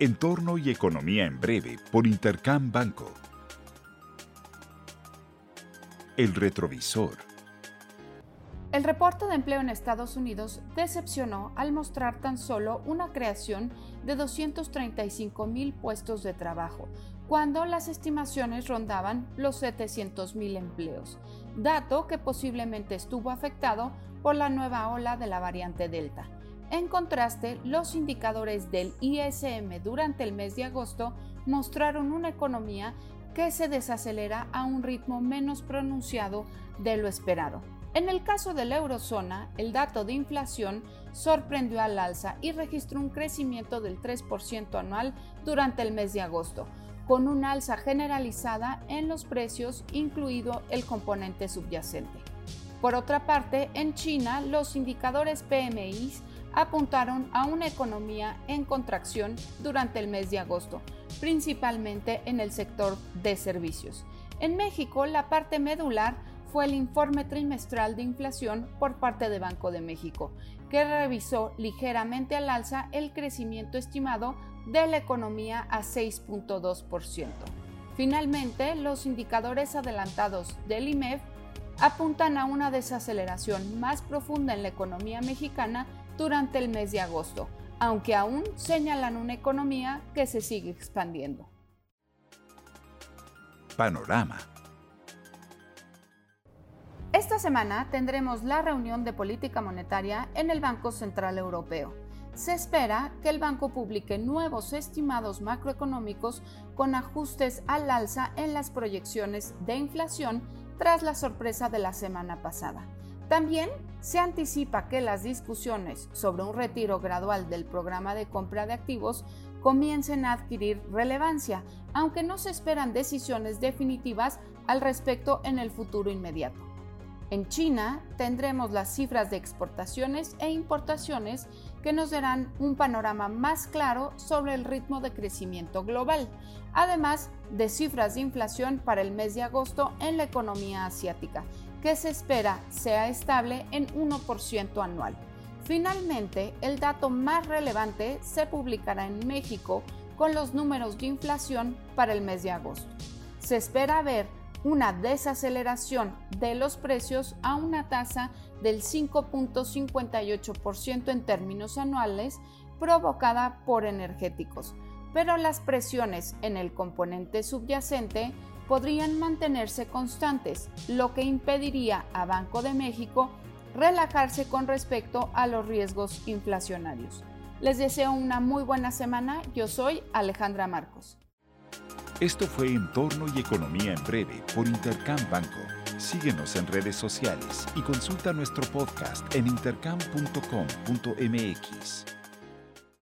Entorno y Economía en Breve por Intercam Banco. El retrovisor. El reporte de empleo en Estados Unidos decepcionó al mostrar tan solo una creación de 235 mil puestos de trabajo, cuando las estimaciones rondaban los 700 mil empleos, dato que posiblemente estuvo afectado por la nueva ola de la variante Delta. En contraste, los indicadores del ISM durante el mes de agosto mostraron una economía que se desacelera a un ritmo menos pronunciado de lo esperado. En el caso de la eurozona, el dato de inflación sorprendió al alza y registró un crecimiento del 3% anual durante el mes de agosto, con un alza generalizada en los precios, incluido el componente subyacente. Por otra parte, en China, los indicadores PMI apuntaron a una economía en contracción durante el mes de agosto, principalmente en el sector de servicios. En México, la parte medular fue el informe trimestral de inflación por parte de Banco de México, que revisó ligeramente al alza el crecimiento estimado de la economía a 6.2%. Finalmente, los indicadores adelantados del IMEF apuntan a una desaceleración más profunda en la economía mexicana durante el mes de agosto, aunque aún señalan una economía que se sigue expandiendo. Panorama. Esta semana tendremos la reunión de política monetaria en el Banco Central Europeo. Se espera que el banco publique nuevos estimados macroeconómicos con ajustes al alza en las proyecciones de inflación tras la sorpresa de la semana pasada. También se anticipa que las discusiones sobre un retiro gradual del programa de compra de activos comiencen a adquirir relevancia, aunque no se esperan decisiones definitivas al respecto en el futuro inmediato. En China tendremos las cifras de exportaciones e importaciones que nos darán un panorama más claro sobre el ritmo de crecimiento global, además de cifras de inflación para el mes de agosto en la economía asiática, que se espera sea estable en 1% anual. Finalmente, el dato más relevante se publicará en México con los números de inflación para el mes de agosto. Se espera ver una desaceleración de los precios a una tasa del 5.58% en términos anuales provocada por energéticos, pero las presiones en el componente subyacente podrían mantenerse constantes, lo que impediría a Banco de México relajarse con respecto a los riesgos inflacionarios. Les deseo una muy buena semana. Yo soy Alejandra Marcos. Esto fue Entorno y Economía en Breve por Intercam Banco. Síguenos en redes sociales y consulta nuestro podcast en intercam.com.mx.